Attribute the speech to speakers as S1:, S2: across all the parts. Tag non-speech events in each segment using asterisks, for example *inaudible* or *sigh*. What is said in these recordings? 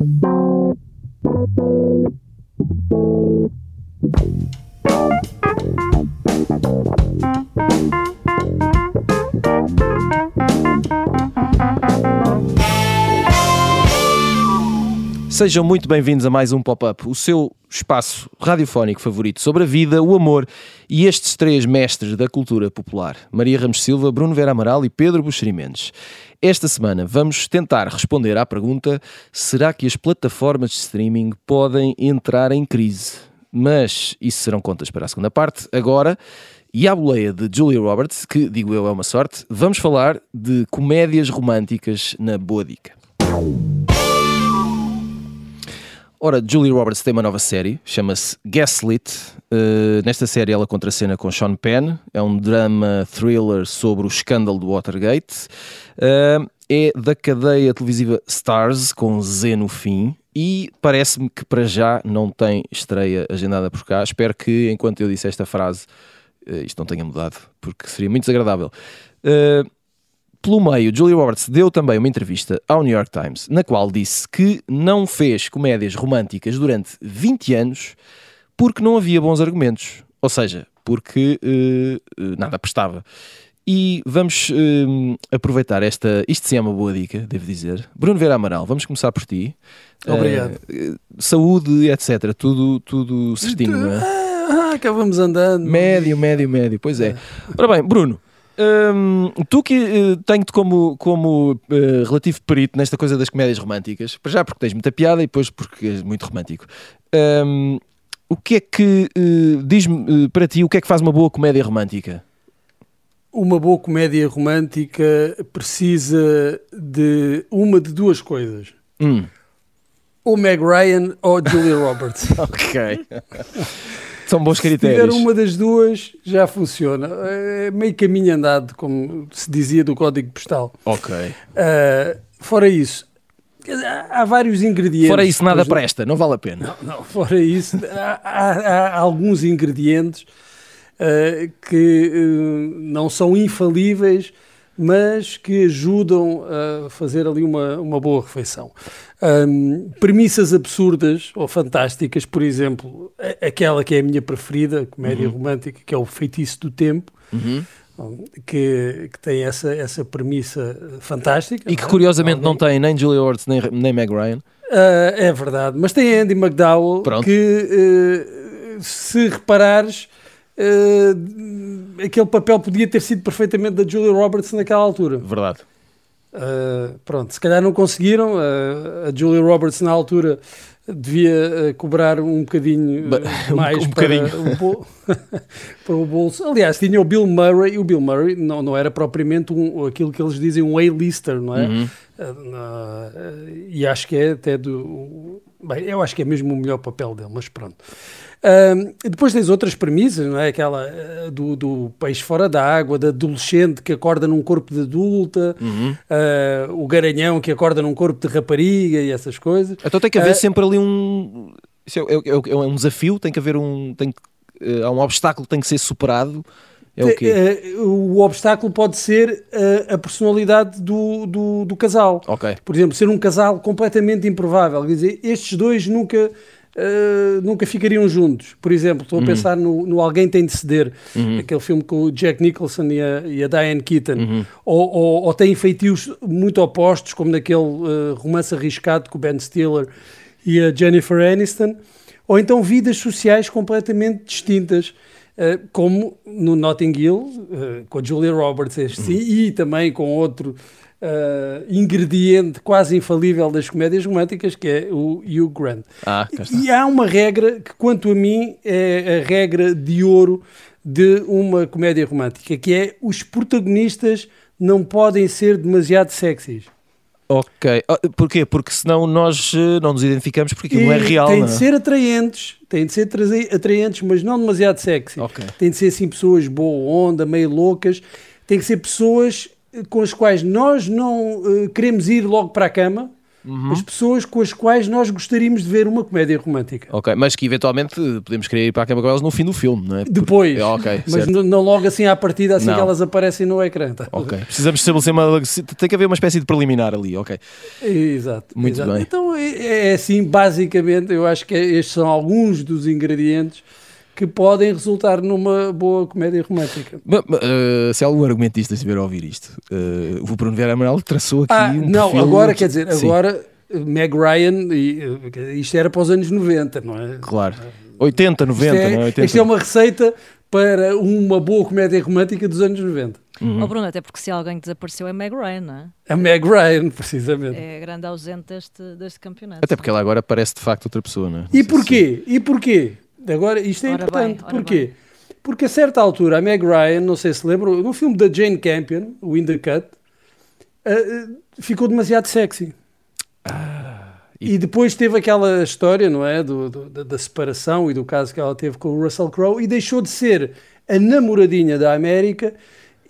S1: Thank you. Sejam muito bem-vindos a mais um Pop-Up, o seu espaço radiofónico favorito sobre a vida, o amor e estes três mestres da cultura popular: Maria Ramos Silva, Bruno Vera Amaral e Pedro Buxeri Mendes. Esta semana vamos tentar responder à pergunta: será que as plataformas de streaming podem entrar em crise? Mas isso serão contas para a segunda parte. Agora, e à boleia de Julia Roberts, que digo eu é uma sorte, vamos falar de comédias românticas na Boa Dica. Ora, Julie Roberts tem uma nova série, chama-se Gaslit. Uh, nesta série ela contracena com Sean Penn, é um drama thriller sobre o escândalo do Watergate. Uh, é da cadeia televisiva Stars, com Z no fim, e parece-me que para já não tem estreia agendada por cá. Espero que, enquanto eu disse esta frase, uh, isto não tenha mudado, porque seria muito desagradável. Uh, pelo meio, Julia Roberts deu também uma entrevista ao New York Times, na qual disse que não fez comédias românticas durante 20 anos porque não havia bons argumentos. Ou seja, porque uh, nada prestava. E vamos uh, aproveitar esta. Isto sim é uma boa dica, devo dizer. Bruno Vera Amaral, vamos começar por ti.
S2: Obrigado.
S1: Uh, saúde, etc. Tudo, tudo certinho, não é?
S2: Ah, acabamos andando.
S1: Médio, médio, médio. Pois é. Ora bem, Bruno, Hum, tu que uh, tenho-te como, como uh, relativo perito nesta coisa das comédias românticas, para já porque tens muita piada e depois porque és muito romântico. Um, o que é que uh, diz-me para ti o que é que faz uma boa comédia romântica?
S2: Uma boa comédia romântica precisa de uma de duas coisas.
S1: Hum.
S2: Ou Meg Ryan ou Julia Roberts. *laughs*
S1: ok. *laughs* São bons critérios.
S2: Se tiver uma das duas, já funciona. É meio caminho andado, como se dizia do código postal.
S1: Ok.
S2: Uh, fora isso, há, há vários ingredientes.
S1: Fora isso, nada presta, não vale a pena.
S2: Não, não fora isso, há, há, há, alguns ingredientes uh, que uh, não são infalíveis mas que ajudam a fazer ali uma, uma boa refeição. Um, premissas absurdas ou fantásticas, por exemplo, aquela que é a minha preferida, comédia uhum. romântica, que é o Feitiço do Tempo.
S1: Uhum.
S2: Que, que, tem essa, essa premissa fantástica.
S1: E que é? curiosamente não, não tem nem Julia Roberts nem, nem Meg Ryan.
S2: Uh, é verdade, mas tem Andy McDowell
S1: Pronto.
S2: que, uh, se reparares, uh, aquele papel podia ter sido perfeitamente da Julia Roberts naquela altura.
S1: Verdade.
S2: Uh, pronto, se calhar não conseguiram. Uh, a Julia Roberts, na altura, devia uh, cobrar um bocadinho *laughs* mais
S1: um
S2: para,
S1: bocadinho.
S2: O bol... *laughs* para o bolso. Aliás, tinha o Bill Murray, e o Bill Murray não, não era propriamente um, aquilo que eles dizem um A-lister, não é?
S1: Uhum.
S2: e acho que é até do. Bem, eu acho que é mesmo o melhor papel dele, mas pronto. Uh, depois tens outras premissas, não é? Aquela uh, do, do, peixe fora da água, da adolescente que acorda num corpo de adulta,
S1: uhum.
S2: uh, o garanhão que acorda num corpo de rapariga e essas coisas.
S1: Então tem que haver sempre ali um. Isso é, é, é, é, um desafio, tem que haver um. Tem que, há um obstáculo que tem que ser superado. É o, quê?
S2: o obstáculo pode ser a personalidade do, do, do casal.
S1: Okay.
S2: Por exemplo, ser um casal completamente improvável. Quer dizer, estes dois nunca Uh, nunca ficariam juntos. Por exemplo, estou a uhum. pensar no, no, Alguém Tem de Ceder,
S1: uhum.
S2: aquele filme com o Jack Nicholson e a, e a Diane Keaton.
S1: Uhum.
S2: Ou, ou, ou têm feitios muito opostos, como naquele uh, romance arriscado com o Ben Stiller e a Jennifer Aniston. Ou então vidas sociais completamente distintas. Uh, como no Notting Hill, com a Julia Roberts, este, uhum. e também com outro uh, ingrediente quase infalível das comédias românticas, que é o Hugh Grant.
S1: Ah,
S2: e há uma regra que, quanto a mim, é a regra de ouro de uma comédia romântica, que é os protagonistas não podem ser demasiado sexys.
S1: Ok. Ah, porquê? Porque senão nós eh, não nos identificamos porque aquilo não é real.
S2: Tem
S1: não
S2: de
S1: é?
S2: ser atraentes, tem de ser atraentes, mas não demasiado sexy.
S1: Okay.
S2: Tem de ser assim pessoas boa onda, meio loucas. Tem que ser pessoas com as quais nós não uh, queremos ir logo para a cama, Uhum. As pessoas com as quais nós gostaríamos de ver uma comédia romântica.
S1: Ok, mas que eventualmente podemos querer ir para a cama com elas no fim do filme, não é?
S2: Depois.
S1: É, ok,
S2: mas não logo assim à partida, assim não. que elas aparecem no ecrã. Tá?
S1: Ok. Precisamos estabelecer uma. Tem que haver uma espécie de preliminar ali, ok.
S2: Exato.
S1: Muito
S2: exato.
S1: bem.
S2: Então é, é assim, basicamente, eu acho que estes são alguns dos ingredientes que podem resultar numa boa comédia romântica.
S1: Mas, uh, se algum argumentista estiver a ouvir isto, uh, o Bruno Vieira Amaral traçou aqui
S2: ah,
S1: um
S2: Não, agora quer dizer, Sim. agora Meg Ryan, e, isto era para os anos 90, não é?
S1: Claro. 80, 90,
S2: isto é,
S1: não é? 80.
S2: Isto é uma receita para uma boa comédia romântica dos anos 90.
S3: Uhum. Oh Bruno, até porque se alguém desapareceu é Meg Ryan, não é?
S2: A Meg Ryan, precisamente.
S3: É a grande ausente deste, deste campeonato.
S1: Até porque ela agora parece de facto outra pessoa, não é? Não
S2: e porquê? Se... E porquê? Agora, isto é ora importante. Bem, Porquê? Bem. Porque a certa altura, a Meg Ryan, não sei se lembram, no filme da Jane Campion, o In the Cut, uh, ficou demasiado sexy. Ah, e... e... depois teve aquela história, não é? Do, do, da, da, separação e do caso que ela teve com o Russell Crowe e deixou de ser a namoradinha da América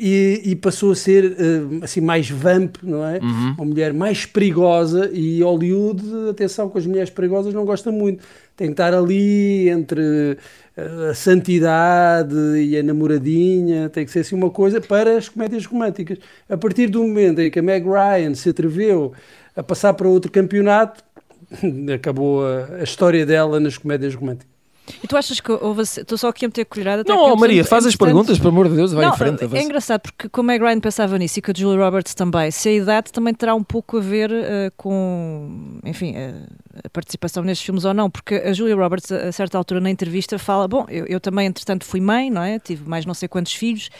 S2: e, e, passou a ser uh, assim mais vamp, não é? Uhum. Uma mulher mais perigosa e Hollywood, atenção, com as mulheres perigosas não gosta muito. Tem que estar ali entre uh, a santidade e a namoradinha, tem que ser assim uma coisa para as comédias românticas. A partir do momento em que a Meg Ryan se atreveu a passar para outro campeonato, *laughs* acabou a, a história dela nas comédias românticas.
S3: E tu achas que houve. Estou só aqui a meter cuidado.
S1: Não, Maria, faz as perguntas, pelo amor de Deus, vai
S3: não,
S1: em frente.
S3: É engraçado porque, como a Meg pensava nisso e que a Julia Roberts também, se a idade também terá um pouco a ver uh, com, enfim, uh, a participação nestes filmes ou não, porque a Julia Roberts, a certa altura na entrevista, fala: Bom, eu, eu também, entretanto, fui mãe, não é? Tive mais não sei quantos filhos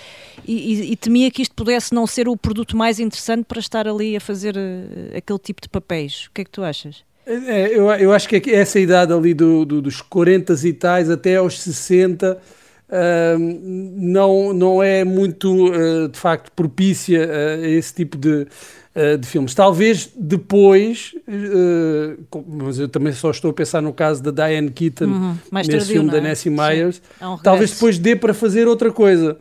S3: e, e, e, temia que isto pudesse não ser o produto mais interessante para estar ali a fazer uh, aquele tipo de papéis. O que é que tu achas?
S2: É, eu, eu acho que essa idade ali do, do, dos 40 e tais até aos 60 uh, não, não é muito, uh, de facto, propícia a esse tipo de, uh, de filmes. Talvez depois, mas eu também só estou a pensar no caso da Diane Keaton, uhum, nesse filme da é? Nancy Myers, é um talvez depois dê para fazer outra coisa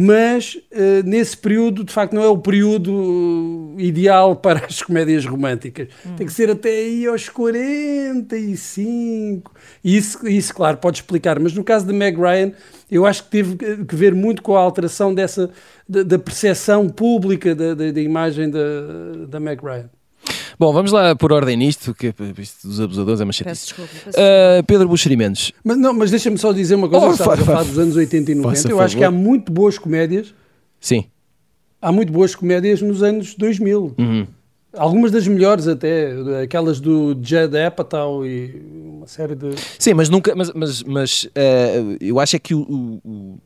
S2: mas uh, nesse período, de facto, não é o período ideal *laughs* para as comédias românticas. Hum. Tem que ser até aí aos 45. E isso, isso, claro, pode explicar. Mas no caso de Meg Ryan, eu acho que teve que ver muito com a alteração dessa, da, da percepção pública da, da, da imagem da, da Meg Ryan.
S1: Bom, vamos lá por ordem nisto, que isto dos abusadores é uma chatice. Peço desculpa. Peço uh, Pedro Buxerimentos.
S2: Mas, não, mas deixa-me só dizer uma coisa, oh, que a falar dos anos 80 e 90. Eu acho que há muito boas comédias.
S1: Sim.
S2: Há muito boas comédias nos anos 2000. Uhum. Algumas das melhores até, aquelas do Judd Apatow e uma série de...
S1: Sim, mas nunca, mas, mas, mas uh, eu acho é que o, o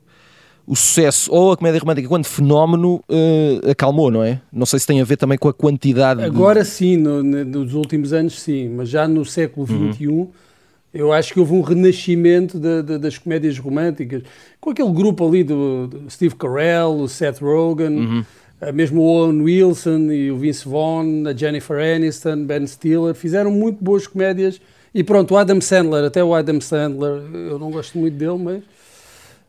S1: o sucesso ou a comédia romântica quando fenómeno uh, acalmou, não é? Não sei se tem a ver também com a quantidade.
S2: Agora de... sim, no, nos últimos anos sim, mas já no século XXI uhum. eu acho que houve um renascimento de, de, das comédias românticas, com aquele grupo ali do, do Steve Carell, o Seth Rogen, uhum. uh, mesmo o Owen Wilson e o Vince Vaughn, a Jennifer Aniston, Ben Stiller, fizeram muito boas comédias. E pronto, o Adam Sandler, até o Adam Sandler, eu não gosto muito dele, mas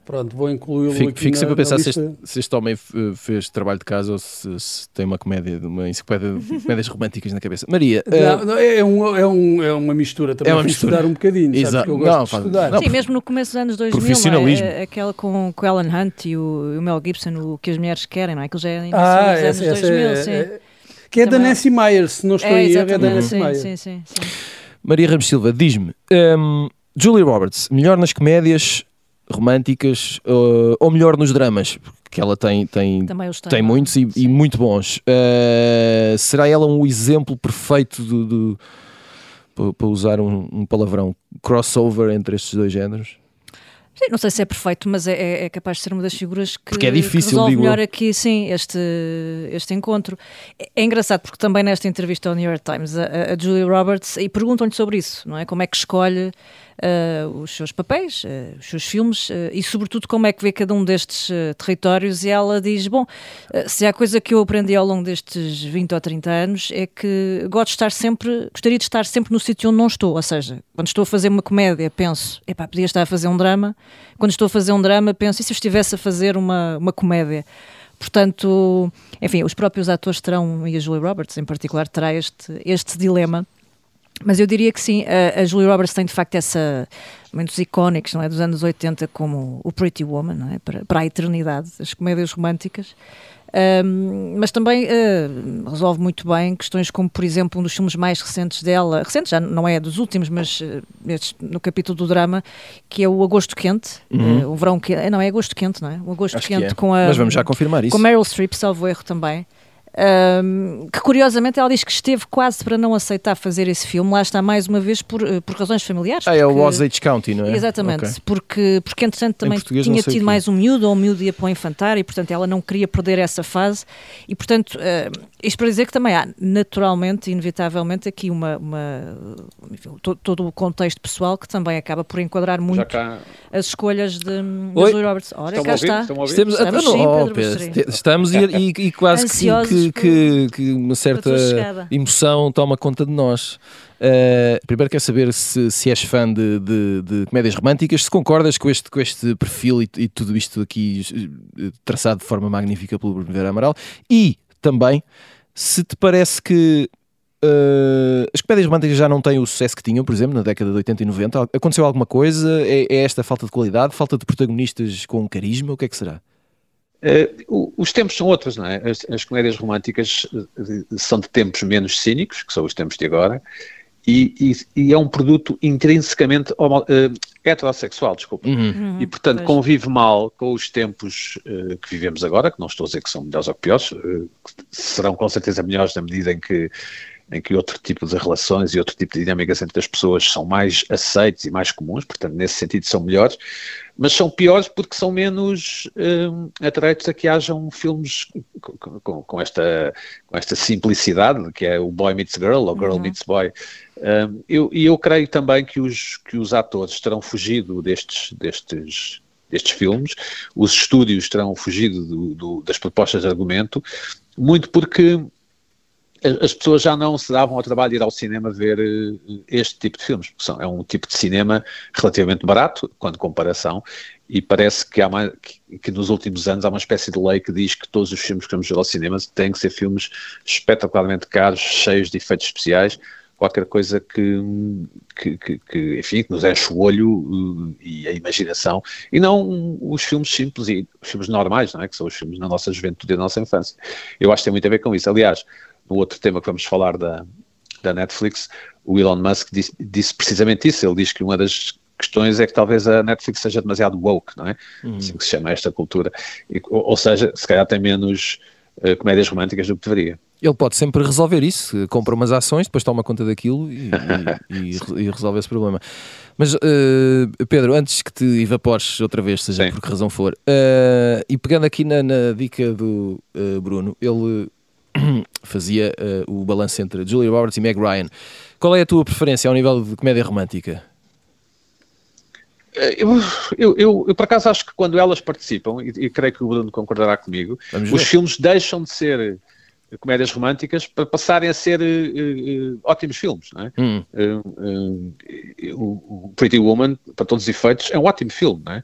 S2: Pronto, vou incluí-lo
S1: fico,
S2: aqui
S1: Fico sempre a pensar
S2: se
S1: este, se este, homem fez trabalho de casa ou se, se tem uma comédia, uma enciclopédia de *laughs* comédias românticas na cabeça. Maria...
S2: Não, uh... não, é, um, é, um, é uma mistura, também é uma mistura. estudar um bocadinho, Exato. eu gosto não, de estudar.
S3: Não, Sim, mesmo no começo dos anos 2000, Profissionalismo. É, aquela com, com Ellen Hunt e o, o, Mel Gibson, o que as mulheres querem, não é? Aquilo já é ah, dos anos 2000, é, sim. É,
S2: que é da Nancy Myers, se não estou é, em erro, é da Nancy Myers.
S3: Sim, sim, sim.
S1: Maria Ramos Silva, diz-me, um, Julia Roberts, melhor nas comédias românticas, uh, ou melhor nos dramas, que ela tem, tem, tem muitos e, e, muito bons. Uh, será ela um exemplo perfeito de, de para usar um, um, palavrão, crossover entre estes dois géneros?
S3: Sim, não sei se é perfeito, mas é, é, é capaz de ser uma das figuras que,
S1: porque é difícil,
S3: que resolve
S1: digo.
S3: melhor aqui, sim, este, este encontro. É, é engraçado porque também nesta entrevista ao New York Times, a, a Julia Roberts, e perguntam-lhe sobre isso, não é? Como é que escolhe uh, os seus papéis, uh, os seus filmes uh, e, sobretudo, como é que vê cada um destes territórios. E ela diz: Bom, se há coisa que eu aprendi ao longo destes 20 ou 30 anos é que gosto de estar sempre, gostaria de estar sempre no sítio onde não estou. Ou seja, quando estou a fazer uma comédia, penso, epá, podia estar a fazer um drama. Quando estou a fazer um drama, penso, e se eu estivesse a fazer uma, uma comédia? portanto, enfim, os próprios atores terão, e a Julie Roberts em particular, terá este, este dilema. Mas eu diria que sim, a, a Julie Roberts tem de facto essa momentos icónicos não é, dos anos 80 como o Pretty Woman, não é, para, para a eternidade, as comédias românticas. Um, mas também uh, resolve muito bem questões como, por exemplo, um dos filmes mais recentes dela, recente já não é dos últimos, mas uh, no capítulo do drama, que é o Agosto Quente, uhum. uh, o verão quente, não é Agosto Quente, não é? O Agosto
S1: Acho
S3: Quente
S1: é.
S3: com a.
S1: Mas vamos já confirmar isso.
S3: Com Meryl Streep, salvo erro também. Um, que curiosamente ela diz que esteve quase para não aceitar fazer esse filme, lá está mais uma vez por, eh, por razões familiares.
S1: Ah,
S3: porque,
S1: é o Osage County, não é?
S3: Exatamente, okay. porque, porque entretanto também tinha tido mais um miúdo ou um miúdo ia para o infantário e portanto ela não queria perder essa fase e portanto, uh, isto para dizer que também há naturalmente, inevitavelmente aqui uma, uma enfim, todo, todo, o contexto pessoal que também acaba por enquadrar muito cá... as escolhas de, de Julie Roberts. Ora, cá está.
S1: Estamos, estamos, sim, oh, Pedro, estamos e, e, e quase que que, que, uma certa emoção toma conta de nós. Uh, primeiro quero saber se, se és fã de, de, de, comédias românticas, se concordas com este, com este perfil e, e tudo isto aqui eh, traçado de forma magnífica pelo Bruno Amaral e também se te parece que Uh, as comédias românticas já não têm o sucesso que tinham, por exemplo, na década de 80 e 90. Aconteceu alguma coisa? É, é esta falta de qualidade? Falta de protagonistas com carisma? O que é que será?
S4: Uh, os tempos são outros, não é? As, as, comédias românticas eh, são de tempos menos cínicos, que são os tempos de agora, e, e, e é um produto intrinsecamente homo, uh, heterossexual, desculpa. Uhum. Uhum, e, portanto, pois. convive mal com os tempos uh, que vivemos agora, que não estou a dizer que são melhores ou piores, serão com certeza melhores na medida em que em que outro tipo de relações e outro tipo de dinâmicas entre as pessoas são mais aceitos e mais comuns, portanto, nesse sentido são melhores, mas são piores porque são menos um, atraentes a que hajam filmes com, com, com, esta, com esta simplicidade, que é o Boy Meets Girl ou Girl uhum. Meets Boy. Um, eu, e eu creio também que os, que os atores terão fugido destes, destes, destes filmes, os estúdios terão fugido do, do, das propostas de argumento, muito porque as pessoas já não se davam ao trabalho de ir ao cinema ver eh, este tipo de filmes, porque são, é um tipo de cinema relativamente barato, quando comparação, e parece que, há mais, que, que, nos últimos anos há uma espécie de lei que diz que todos os filmes que vamos ver ao cinema têm que ser filmes espetacularmente caros, cheios de efeitos especiais, qualquer coisa que, que, que, que, enfim, que nos enche o olho eh, e a imaginação, e não os filmes simples e os filmes normais, não é? que são os filmes na nossa juventude e na nossa infância. Eu acho que tem muito a ver com isso. Aliás, no outro tema que vamos falar da, da Netflix, o Elon Musk disse, disse, precisamente isso. Ele diz que uma das questões é que talvez a Netflix seja demasiado woke, não é? Uhum. Assim que se chama esta cultura. E, ou, ou, seja, se calhar tem menos uh, comédias românticas do que deveria.
S1: Ele pode sempre resolver isso, compra umas ações, depois toma conta daquilo e, e, e resolve esse problema. Mas, uh, Pedro, antes que te evapores outra vez, seja Sim. por que razão for, uh, e pegando aqui na, na dica do Bruno, ele *clears throat* fazia uh, o balanço entre Julia Roberts e Meg Ryan. Qual é a tua preferência ao nível de comédia romântica?
S4: Eh, eu, eu, eu, eu, por acaso acho que quando elas participam, e, e creio que o Bruno concordará comigo, os filmes deixam de ser comédias românticas para passarem a ser uh, uh, ótimos filmes. Não é? Hum. Uh, o, Pretty Woman, para todos os efeitos, é um ótimo filme. Não é?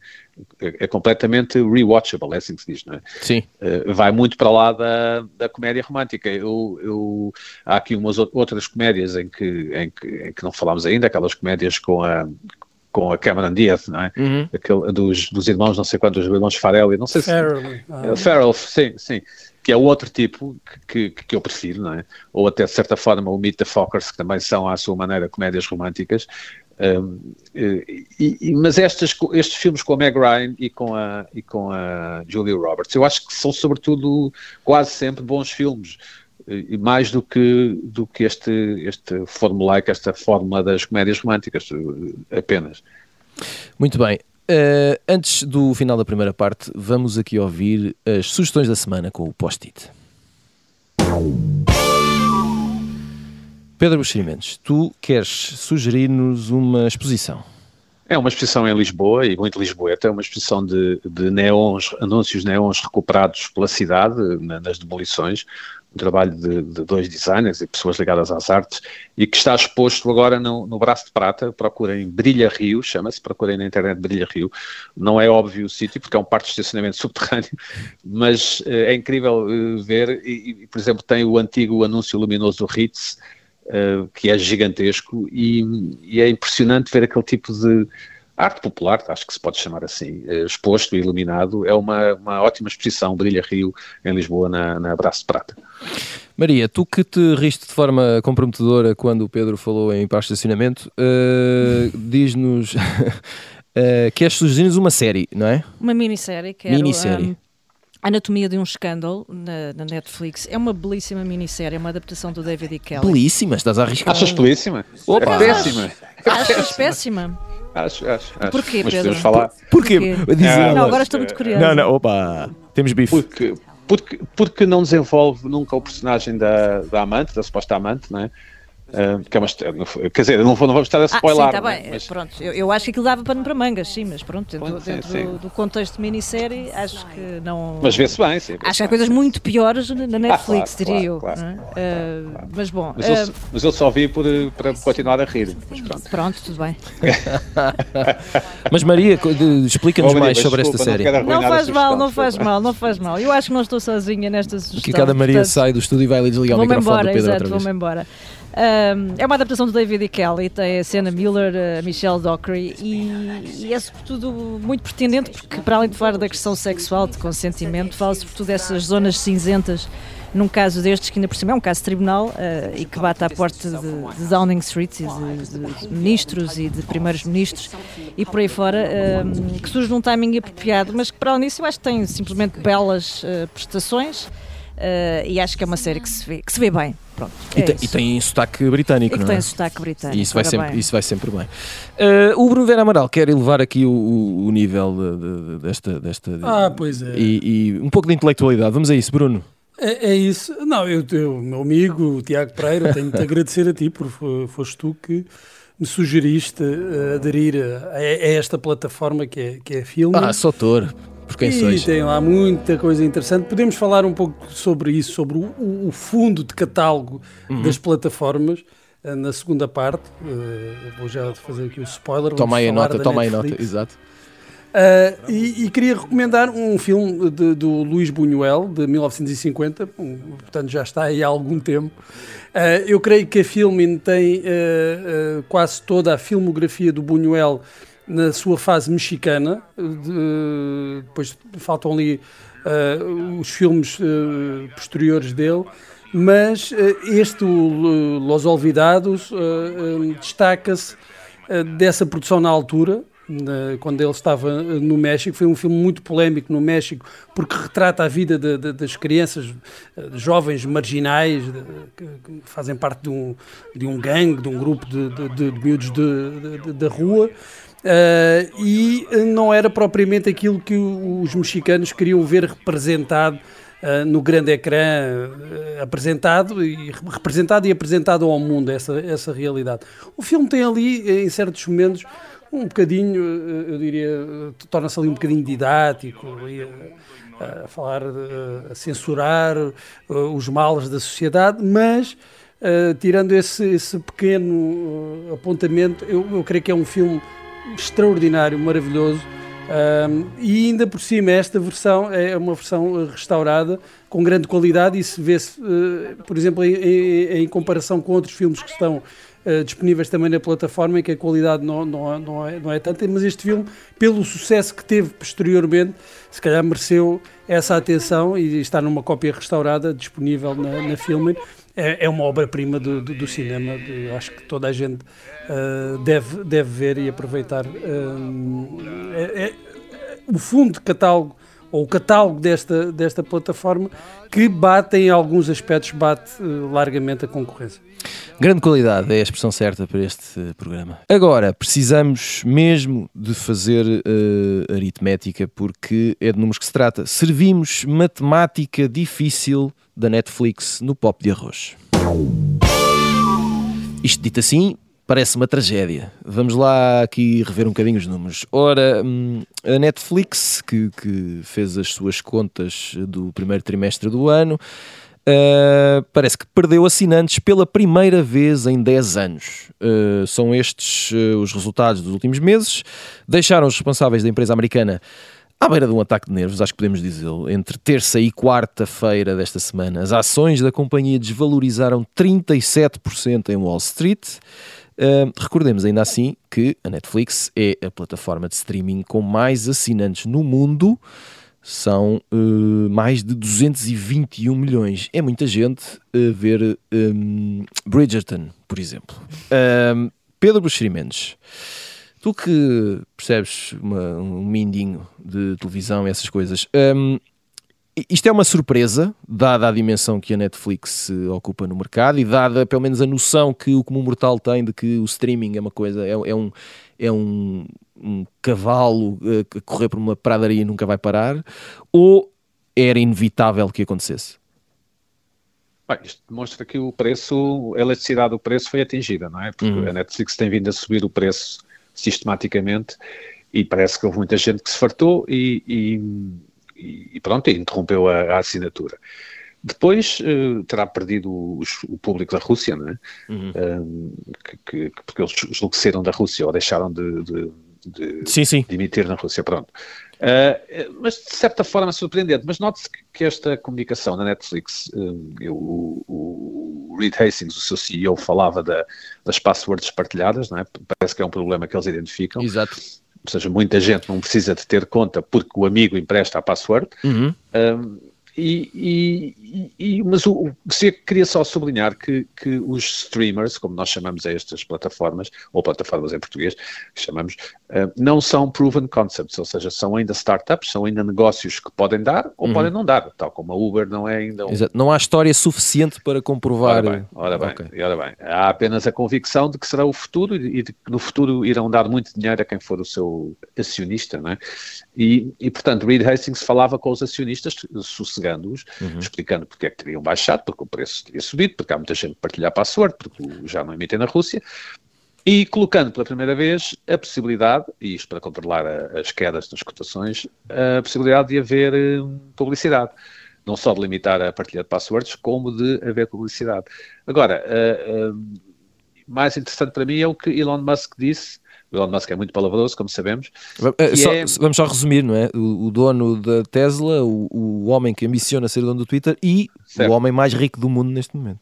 S4: é, é completamente rewatchable, é assim que se diz. Não é?
S1: Sim.
S4: vai muito para lá da, da comédia romântica. Eu, eu, há aqui umas outras comédias em que, em, que, em que não falámos ainda, aquelas comédias com a, com a Cameron Diaz, não é? Uhum. Aquele, dos, dos irmãos, não sei quantos, irmãos Farrelly, não sei se... Farrell. Ah. Farrell, sim, sim que é outro tipo que, que, que, eu prefiro, não é? Ou até, de certa forma, o Meet the Fockers, que também são, à sua maneira, comédias românticas. Um, e, e, mas estes, estes filmes com a Meg Ryan e com a, e com a Julia Roberts, eu acho que são, sobretudo, quase sempre bons filmes. E mais do que, do que este, este formulaico, esta fórmula das comédias românticas, apenas.
S1: Muito bem. Uh, antes do final da primeira parte, vamos aqui ouvir as sugestões da semana com o post-it. Pedro Buxerimentos, tu queres sugerir-nos uma exposição?
S4: É uma exposição em Lisboa e muito lisboeta, é uma exposição de, de neons, anúncios neons recuperados pela cidade na, nas demolições, um trabalho de, de, dois designers e pessoas ligadas às artes e que está exposto agora no, no Braço de Prata, procurem Brilha Rio, chama-se, procurem na internet Brilha Rio, não é óbvio o sítio porque é um parque de estacionamento *laughs* subterrâneo, mas uh, é incrível uh, ver e, e, por exemplo, tem o antigo anúncio luminoso do Ritz, uh, que é gigantesco e, e, é impressionante ver aquele tipo de arte popular, acho que se pode chamar assim, uh, exposto e iluminado. É uma, uma ótima exposição, Brilha Rio, em Lisboa, na, na Braço de Prata.
S1: Maria, tu que te riste de forma comprometedora quando o Pedro falou em par estacionamento, uh, *laughs* diz-nos uh, *laughs* que és sugerir uma série, não é?
S3: Uma minissérie.
S1: Quero, minissérie. Um,
S3: Anatomia de um Escândalo, na, na, Netflix. É uma belíssima minissérie, é uma adaptação do David E. Kelly.
S1: Belíssima? Estás a arriscar?
S4: Achas belíssima?
S3: Opa. É péssima. Achas péssima?
S4: Acho, acho, acho.
S3: Porquê,
S4: Mas
S3: Pedro?
S4: falar...
S1: Porquê?
S3: Porquê? Dizer, não, agora estou muito curioso.
S1: Não, não, opa, temos bife.
S4: Porque, porque, porque não desenvolve nunca o personagem da, da amante, da suposta amante, não é? Uh, que é uma, quer dizer, não, não vamos estar a spoiler. Ah, sim,
S3: tá bem. Né? Mas... Pronto, eu, eu, acho que aquilo dava para, para mangas, sim, mas pronto, dentro, sim, dentro sim. Do, do, contexto de minissérie, acho que não.
S4: Mas vê-se bem, sim.
S3: Acho que há coisas muito piores na Netflix, ah, claro, diria eu. Claro, claro, uh, mas bom.
S4: Mas, uh, eu, mas, eu, só vi por, para continuar a rir. Pronto.
S3: pronto. tudo bem. *laughs*
S1: mas Maria, explica-nos mais sobre
S3: desculpa,
S1: esta série.
S3: Não, não faz mal, não faz mal, não faz mal. Eu acho que não estou sozinha nesta sugestão.
S1: Que cada Maria portanto, sai do estúdio e vai ali desligar o microfone
S3: embora,
S1: do Pedro
S3: exato,
S1: outra
S3: vez. embora. Um, é uma adaptação do David e Kelly, tem a Sienna Miller, a Michelle Dockery e, e, é sobretudo muito pertinente porque para além de falar da questão sexual, de consentimento, fala sobretudo dessas zonas cinzentas num caso destes, que ainda por cima é um caso de tribunal uh, e que bate à porta de, de Downing Street e de, de, ministros e de primeiros ministros e por aí fora, que surge num timing apropriado, mas que para além disso eu acho que tem simplesmente belas uh, prestações Uh, e acho que é uma série que se vê, que se vê bem. Pronto,
S1: é e, tem, e, tem, sotaque britânico,
S3: e
S1: que
S3: não tem é? sotaque britânico.
S1: E isso vai, sempre, isso vai sempre bem. Uh, o Bruno Vera Amaral quer elevar aqui o, o nível de, de, desta, desta.
S2: Ah, pois é.
S1: E, e, um pouco de intelectualidade. Vamos a isso, Bruno.
S2: É, é isso. Não, eu, eu, meu amigo, o Tiago Pereira, tenho de agradecer a ti, porque foste tu que me sugeriste uh, aderir a, a, esta plataforma que é, que é filme.
S1: Ah, sou autor por quem
S2: e
S1: sois.
S2: tem lá muita coisa interessante. Podemos falar um pouco sobre isso, sobre o, o fundo de catálogo uhum. das plataformas eh, na segunda parte. Uh, vou já fazer aqui o spoiler.
S1: Toma aí a nota, toma aí a nota, exato.
S2: Uh, e, e, queria recomendar um filme de, do Luís Buñuel, de 1950, portanto já está aí há algum tempo. Uh, eu creio que a filme tem quase toda a filmografia do Buñuel na sua fase mexicana, de, depois faltam ali uh, os filmes uh, posteriores dele, mas uh, este, Los Olvidados, destaca-se dessa produção na altura, quando ele estava no México. Foi um filme muito polémico no México, porque retrata a vida de, de, das crianças, jovens marginais, de, que fazem parte de um, de um gangue, de um grupo de, de miúdos da rua. Uh, e não era propriamente aquilo que os mexicanos queriam ver representado uh, no grande ecrã, uh, apresentado, e, representado e apresentado ao mundo, essa, essa realidade. O filme tem ali, em certos momentos, um bocadinho, eu diria, torna-se ali um bocadinho didático, a, a falar, a censurar os males da sociedade, mas. tirando esse, esse pequeno apontamento, eu, eu creio que é um filme extraordinário, maravilhoso. Um, e ainda por cima, esta versão é uma versão restaurada com grande qualidade e se vê-se, uh, por exemplo, em, em, em, comparação com outros filmes que estão uh, disponíveis também na plataforma, em que a qualidade não, não, não, é, não é tanta, mas este filme, pelo sucesso que teve posteriormente, se calhar mereceu essa atenção e está numa cópia restaurada disponível na, na Filmin é, é uma obra-prima do, do, do, cinema. De, acho que toda a gente uh, deve, deve ver e aproveitar. Uh, é, é, o fundo de catálogo, ou o catálogo desta, desta plataforma, que bate em alguns aspectos, bate uh, largamente a concorrência.
S1: Grande qualidade é a expressão certa para este programa. Agora, precisamos mesmo de fazer uh, aritmética, porque é de números que se trata. Servimos matemática difícil da Netflix no pop de arroz. Isto dito assim, Parece uma tragédia. Vamos lá aqui rever um bocadinho os números. Ora, hum, a Netflix, que, que fez as suas contas do primeiro trimestre do ano, uh, parece que perdeu assinantes pela primeira vez em 10 anos. Uh, são estes uh, os resultados dos últimos meses. Deixaram os responsáveis da empresa americana à beira de um ataque de nervos, acho que podemos dizê-lo, entre terça e quarta-feira desta semana, as ações da companhia desvalorizaram 37% em Wall Street. Recordemos ainda assim que a Netflix é a plataforma de streaming com mais assinantes no mundo. São uh, mais de 221 milhões. É muita gente a ver um, Bridgerton, por exemplo. Uh, Pedro Buxeri Mendes. Tu que percebes uma, um mindinho de televisão e essas coisas, isto é uma surpresa, dada a dimensão que a Netflix ocupa no mercado e dada pelo menos a noção que o comum mortal tem de que o streaming é uma coisa, é, é um, é um, um cavalo uh, a correr por uma pradaria e nunca vai parar, ou era inevitável que acontecesse?
S4: Bem, isto demonstra que o preço, a elasticidade do preço foi atingida, não é? Porque uhum. a Netflix tem vindo a subir o preço sistematicamente e parece que houve muita gente que se fartou e, e, e pronto, e interrompeu a, a assinatura. Depois uh, terá perdido o, o, público da Rússia, não é? Uhum. Um, que, que, porque eles enlouqueceram da Rússia ou deixaram de, de, de,
S1: sim, sim.
S4: de emitir na Rússia, pronto. Uh, mas de certa forma surpreendente. Mas note-se que esta comunicação na Netflix, um, eu, o, o, Reed Hastings, o seu CEO, falava da, das passwords partilhadas, não é? parece que é um problema que eles identificam.
S1: Exato.
S4: Ou seja, muita gente não precisa de ter conta porque o amigo empresta a password.
S1: Uhum.
S4: Um, e, e, e, mas o, queria só sublinhar que, que os streamers, como nós chamamos a estas plataformas, ou plataformas em português, chamamos, uh, não são proven concepts, ou seja, são ainda startups, são ainda negócios que podem dar ou uhum. podem não dar, tal como a Uber não é ainda um...
S1: Exato. Não há história suficiente para comprovar.
S4: Ora bem, ora bem, okay. ora bem. Há apenas a convicção de que será o futuro e de que no futuro irão dar muito dinheiro a quem for o seu acionista, não é? E, e portanto, Reed Hastings falava com os acionistas, sossegados os uhum. explicando porque é que teriam baixado, porque o preço teria subido, porque há muita gente que partilha a password, porque já não emitem na Rússia, e colocando pela primeira vez a possibilidade, e isto para controlar a, as quedas nas cotações, a possibilidade de haver um, publicidade. Não só de limitar a partilha de passwords, como de haver publicidade. Agora, uh, uh, mais interessante para mim é o que Elon Musk disse o Elon Musk é muito palavroso, como sabemos.
S1: Uh, só, é... Vamos só resumir, não é? O, o dono da Tesla, o, o, homem que ambiciona ser dono do Twitter e certo. o homem mais rico do mundo neste momento.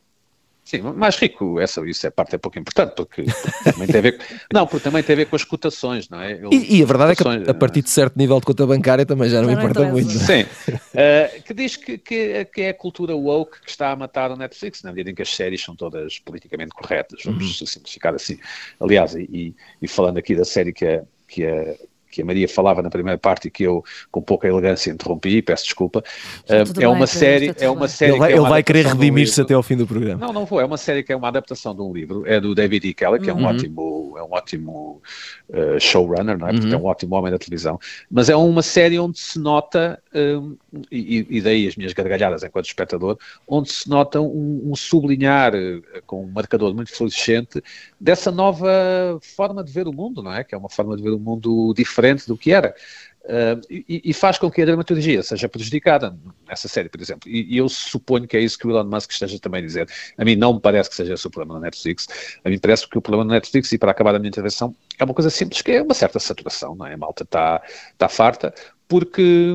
S4: Sim, mais rico, essa, isso é parte é pouco importante, porque, porque também tem a ver, *laughs* não, porque também tem a ver com as cotações, não é?
S1: Ele, e, e, a verdade é que a, a, partir de certo nível de conta bancária também já não, não importa muito.
S4: Sim, uh, *laughs* que diz que, que, que, é a cultura woke que está a matar o Netflix, na medida em que as séries são todas politicamente corretas, vamos uhum. simplificar assim. Aliás, e, e, falando aqui da série que é, que é que a Maria falava na primeira parte e que eu com pouca elegância interrompi, peço desculpa. Uh, é, uma série, é uma série,
S1: Ele vai,
S4: é
S1: ele vai querer redimir-se até ao fim do programa.
S4: Não, não vou. É uma série que é uma adaptação de um livro. É do David E. Kelly, que é um uhum. ótimo, é um ótimo uh, showrunner, não é? Uhum. é um ótimo homem da televisão. Mas é uma série onde se nota, um, e, e, daí as minhas gargalhadas enquanto espectador, onde se nota um, um sublinhar uh, com um marcador muito fluorescente dessa nova forma de ver o mundo, não é? Que é uma forma de ver o mundo diferente do que era. Uh, e, e, faz com que a dramaturgia seja prejudicada nessa série, por exemplo. E, e, eu suponho que é isso que o Elon Musk esteja também a dizer. A mim não me parece que seja esse o problema da Netflix. A mim parece que o problema da Netflix, e para acabar a minha intervenção, é uma coisa simples, que é uma certa saturação, não é? A malta está tá farta, porque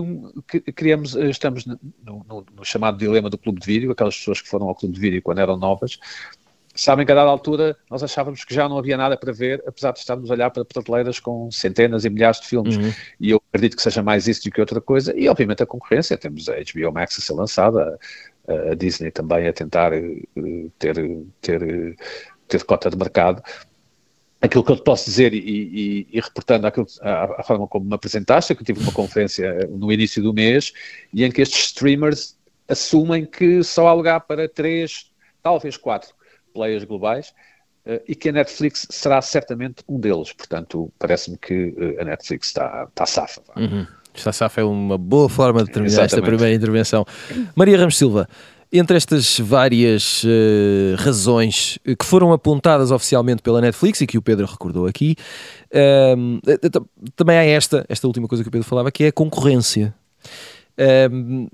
S4: criamos, estamos no, no, no, chamado dilema do clube de vídeo, aquelas pessoas que foram ao clube de vídeo quando eram novas, sabem que a dada altura nós achávamos que já não havia nada para ver, apesar de estarmos a olhar para prateleiras com centenas e milhares de filmes. Uhum. E eu acredito que seja mais isso do que outra coisa. E, obviamente, a concorrência. Temos a HBO Max a ser lançada, a, a Disney também a tentar uh, ter, ter, ter cota de mercado. Aquilo que eu te posso dizer, e, e, e reportando aquilo, a, a, forma como me apresentaste, é que eu tive uma conferência no início do mês, e em que estes streamers assumem que só há lugar para três, talvez quatro players globais, Uh, e que a Netflix será certamente um deles. Portanto, parece-me que uh, a Netflix está, está safa.
S1: Uhum. Está safa é uma boa forma de terminar Exatamente. esta primeira intervenção. Maria Ramos Silva, entre estas várias uh, razões que foram apontadas oficialmente pela Netflix e que o Pedro recordou aqui, uh, também há esta, esta última coisa que o Pedro falava, que é a concorrência. Uh,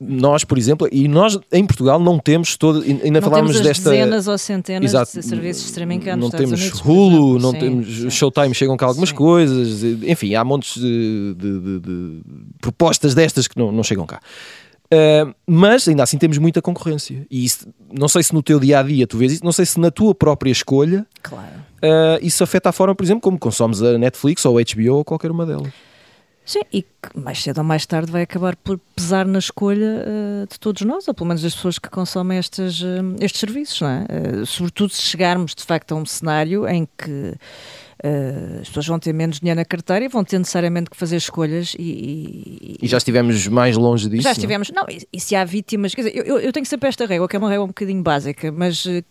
S1: nós, por exemplo, e nós em Portugal não temos todo, ainda
S3: não
S1: falámos desta
S3: dezenas ou centenas Exato, de serviços de streaming cá
S1: não
S3: temos
S1: Unidos, Hulu, não sim, temos sim. Showtime, chegam cá algumas sim. coisas, enfim, há montes de, de, de, de, propostas destas que não, não chegam cá. Uh, mas ainda assim temos muita concorrência. E isso, não sei se no teu dia a dia tu vês isso, não sei se na tua própria escolha
S3: claro.
S1: uh, isso afeta a forma, por exemplo, como consomes a Netflix ou a HBO ou qualquer uma delas.
S3: Sim, e que mais cedo ou mais tarde vai acabar por pesar na escolha uh, de todos nós, ou pelo menos das pessoas que consomem estes, uh, estes serviços, não é? Sobretudo se chegarmos de facto a um cenário em que Uh, as pessoas vão ter menos dinheiro na carteira e vão ter necessariamente que fazer escolhas e,
S1: e, e já estivemos mais longe disso?
S3: Já estivemos, não, e, e se há vítimas, quer dizer, eu, eu, tenho sempre esta regra, que é uma regra um bocadinho básica, mas uh,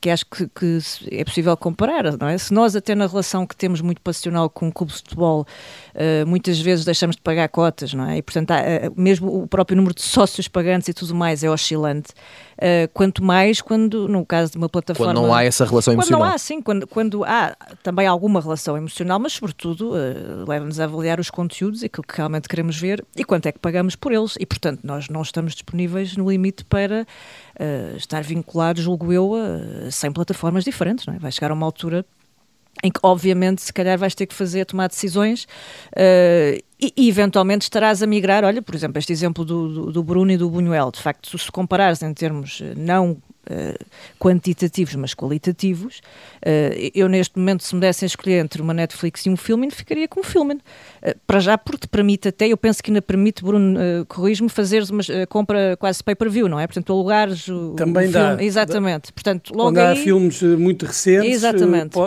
S3: que acho que, que, é possível comparar, não é? Se nós até na relação que temos muito passional com o clube de futebol, uh, muitas vezes deixamos de pagar cotas, não é? E portanto, há, mesmo o próprio número de sócios pagantes e tudo mais é oscilante. Uh, quanto mais quando, no caso de uma plataforma.
S1: Quando não há essa relação emocional.
S3: Quando não há, sim, quando, quando há também alguma relação emocional, mas sobretudo uh, leva-nos a avaliar os conteúdos, aquilo que realmente queremos ver e quanto é que pagamos por eles. E portanto, nós não estamos disponíveis no limite para uh, estar vinculados, julgo eu, a 100 plataformas diferentes. Não é? Vai chegar a uma altura em que obviamente se calhar vais ter que fazer, tomar decisões uh, e, e, eventualmente estarás a migrar, olha, por exemplo, este exemplo do, do, do Bruno e do Buñuel, de facto, se comparares em termos eh, não uh, quantitativos, mas qualitativos, uh, eu neste momento, se me dessem a escolher entre uma Netflix e um filme, ficaria com um filme. para já, porque te permite até, eu penso que ainda permite, Bruno, uh, corrijo-me, fazeres uma compra quase pay-per-view, não é? Portanto, alugares o,
S2: Também
S3: o
S2: dá.
S3: filme. Exatamente. Portanto, logo
S2: Quando
S3: aí...
S2: há filmes muito recentes...
S3: Exatamente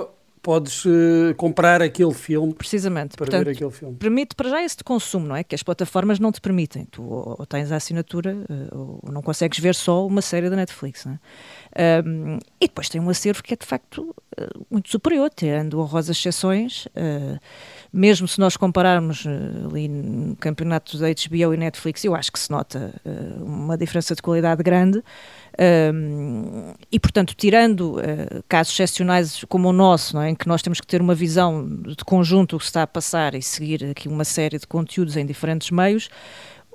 S2: podes uh, comprar aquele filme
S3: precisamente
S2: para
S3: Portanto,
S2: ver aquele filme.
S3: Permite para já esse de consumo, não é? Que as plataformas não te permitem. Tu ou, ou tens a assinatura uh, ou não consegues ver só uma série da Netflix, não é? Um, e depois tem um acervo que é de facto uh, muito superior, tirando honrosas exceções. mesmo se nós compararmos ali no campeonato da HBO e Netflix, eu acho que se nota uma diferença de qualidade grande. Um, e, portanto, tirando uh, casos excepcionais como o nosso, é? em que nós temos que ter uma visão de conjunto do que se está a passar e seguir aqui uma série de conteúdos em diferentes meios,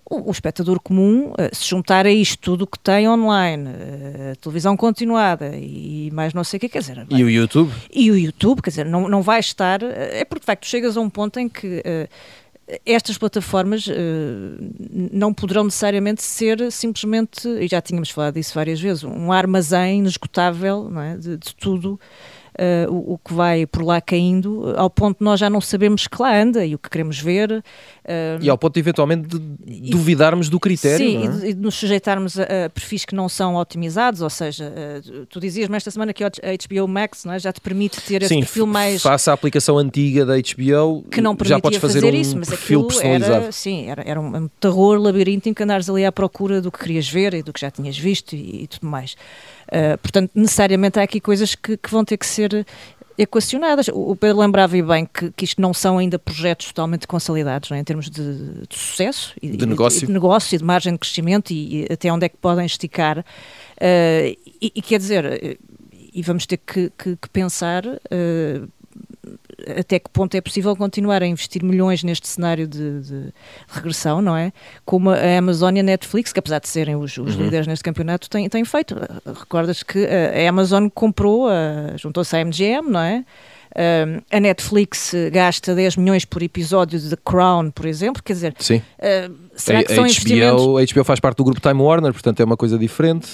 S3: o, o espectador comum, uh, se juntar a isto tudo que tem online, uh, televisão continuada e mais não sei o que, quer dizer...
S1: Vai, e o YouTube?
S3: E o YouTube, quer dizer, não, não vai estar... é porque, de facto, chegas a um ponto em que estas plataformas uh, não poderão necessariamente ser simplesmente, e já tínhamos falado disso várias vezes, um armazém inesgotável é? de, de, tudo uh, o, o, que vai por lá caindo, ao ponto de nós já não sabemos que lá anda e o que queremos ver. Uh,
S1: e ao ponto de eventualmente de duvidarmos do critério.
S3: Sim,
S1: é?
S3: e, de, nos sujeitarmos a, a, perfis que não são otimizados, ou seja, uh, tu dizias-me esta semana que a HBO Max é? já te permite ter
S1: sim,
S3: esse perfil mais.
S1: Faça a aplicação antiga da HBO,
S3: que não
S1: já podes fazer, fazer um
S3: isso, mas
S1: perfil personalizado.
S3: Era, sim, era, era um terror labiríntico andares ali à procura do que querias ver e do que já tinhas visto e, e tudo mais. Uh, portanto, necessariamente há aqui coisas que, que, vão ter que ser equacionadas. O Pedro lembrava bem que, que isto não são ainda projetos totalmente consolidados, é? em termos de, de sucesso
S1: e de, negócio.
S3: E, de negócio e de margem de crescimento e, e até onde é que podem esticar. Uh, e, e, quer dizer, e vamos ter que, que, que pensar uh, até que ponto é possível continuar a investir milhões neste cenário de, de regressão, não é? Como a Amazon e a Netflix, que apesar de serem os, os uhum. líderes neste campeonato, têm, têm feito. Recordas que a Amazon comprou, juntou-se à MGM, não é? Uh, a Netflix gasta 10 milhões por episódio de The Crown, por exemplo, quer dizer,
S1: Sim.
S3: Uh, será
S1: a,
S3: que são
S1: HBO,
S3: investimentos...
S1: A HBO faz parte do grupo Time Warner, portanto é uma coisa diferente.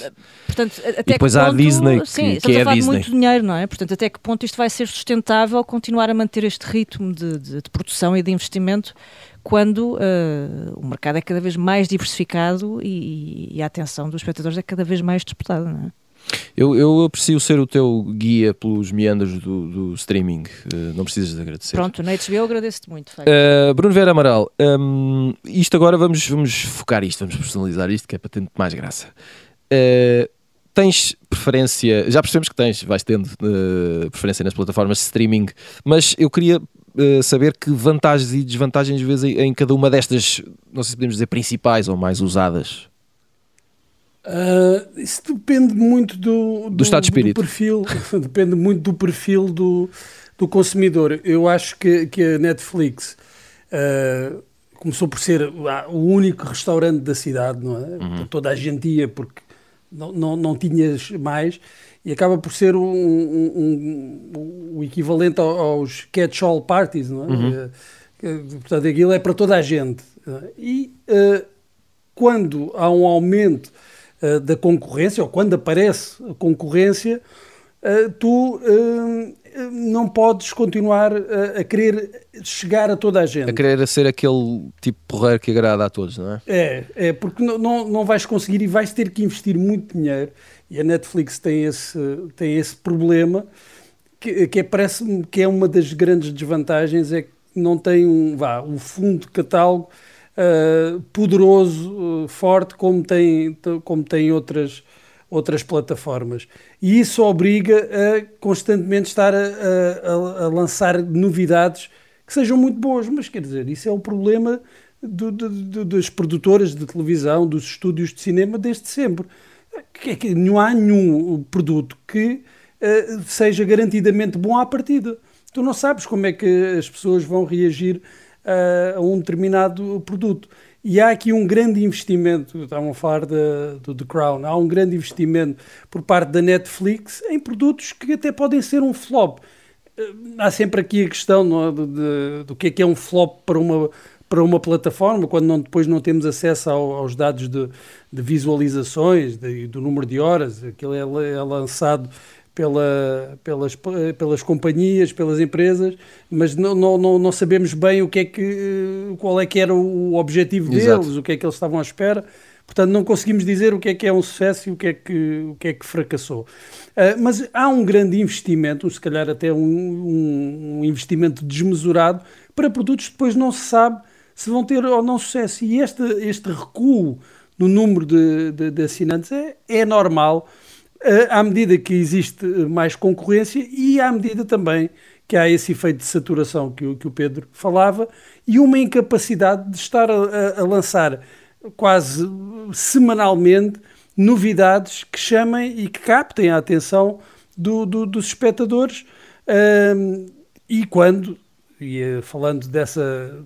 S3: Portanto, até
S1: e depois há
S3: ponto,
S1: a Disney, que,
S3: sim,
S1: que é a,
S3: a
S1: Disney.
S3: muito dinheiro, não é? Portanto, até que ponto isto vai ser sustentável continuar a manter este ritmo de, de, de produção e de investimento quando uh, o mercado é cada vez mais diversificado e, e, a atenção dos espectadores é cada vez mais disputada, não é?
S1: Eu, eu aprecio ser o teu guia pelos meandros do, do streaming. Uh, não precisas de agradecer.
S3: Pronto, na HBO eu agradeço-te muito.
S1: Uh, Bruno Vera Amaral, um, isto agora vamos, vamos focar isto, vamos personalizar isto, que é para ter mais graça. Uh, tens preferência, já percebemos que tens, vais tendo preferência nas plataformas de streaming, mas eu queria saber que vantagens e desvantagens vês em, em, cada uma destas, não sei se podemos dizer principais ou mais usadas.
S2: Uh, isso depende muito do,
S1: do, do estado de espírito.
S2: Do perfil, *laughs* depende muito do perfil do, do consumidor. Eu acho que, que a Netflix uh, começou por ser o único restaurante da cidade, não é? Uhum. Toda a gente ia porque não, não, não tinhas mais e acaba por ser um, um, um, o equivalente aos catch-all parties, não é? Uhum. Portanto, aquilo é para toda a gente. É? E uh, quando há um aumento uh, da concorrência, ou quando aparece a concorrência, uh, tu não podes continuar a, a, querer chegar a toda a gente.
S1: A querer ser aquele tipo porreiro que agrada a todos, não é?
S2: É, é porque não, não, não vais conseguir e vais ter que investir muito dinheiro. E a Netflix tem esse, tem esse problema que, que é, parece-me que é uma das grandes desvantagens, é que não tem um, vá, um fundo de catálogo uh, poderoso, uh, forte, como tem, como tem outras, outras plataformas. E isso obriga a constantemente estar a, a, a, lançar novidades que sejam muito boas, mas quer dizer, isso é um problema do, do, do, das produtoras de televisão, dos estúdios de cinema desde sempre. Que, que não há nenhum produto que uh, seja garantidamente bom à partida. Tu não sabes como é que as pessoas vão reagir a um determinado produto. E há aqui um grande investimento, estavam a falar de, do The Crown, há um grande investimento por parte da Netflix em produtos que até podem ser um flop. Uh, há sempre aqui a questão é, de, de, do que é que é um flop para uma, para uma plataforma, quando não, depois não temos acesso ao, aos dados de, de visualizações, do número de horas, aquilo é, é lançado pela, pelas, pelas companhias, pelas empresas, mas não, não, não sabemos bem o que é que, qual é que era o objetivo Exato. deles, o que é que eles estavam à espera. Portanto, não conseguimos dizer o que é que é um sucesso e o que é que, o que, é que fracassou. Uh, mas há um grande investimento, se calhar até um, um, investimento desmesurado, para produtos que depois não se sabe se vão ter ou não sucesso. E este, este recuo no número de, de, de assinantes é, é normal eh, à medida que existe mais concorrência e à medida também que há esse efeito de saturação que o, que o Pedro falava e uma incapacidade de estar a, a lançar quase semanalmente novidades que chamem e que captem a atenção do, do, dos espectadores. Um, e quando, e eh, falando dessa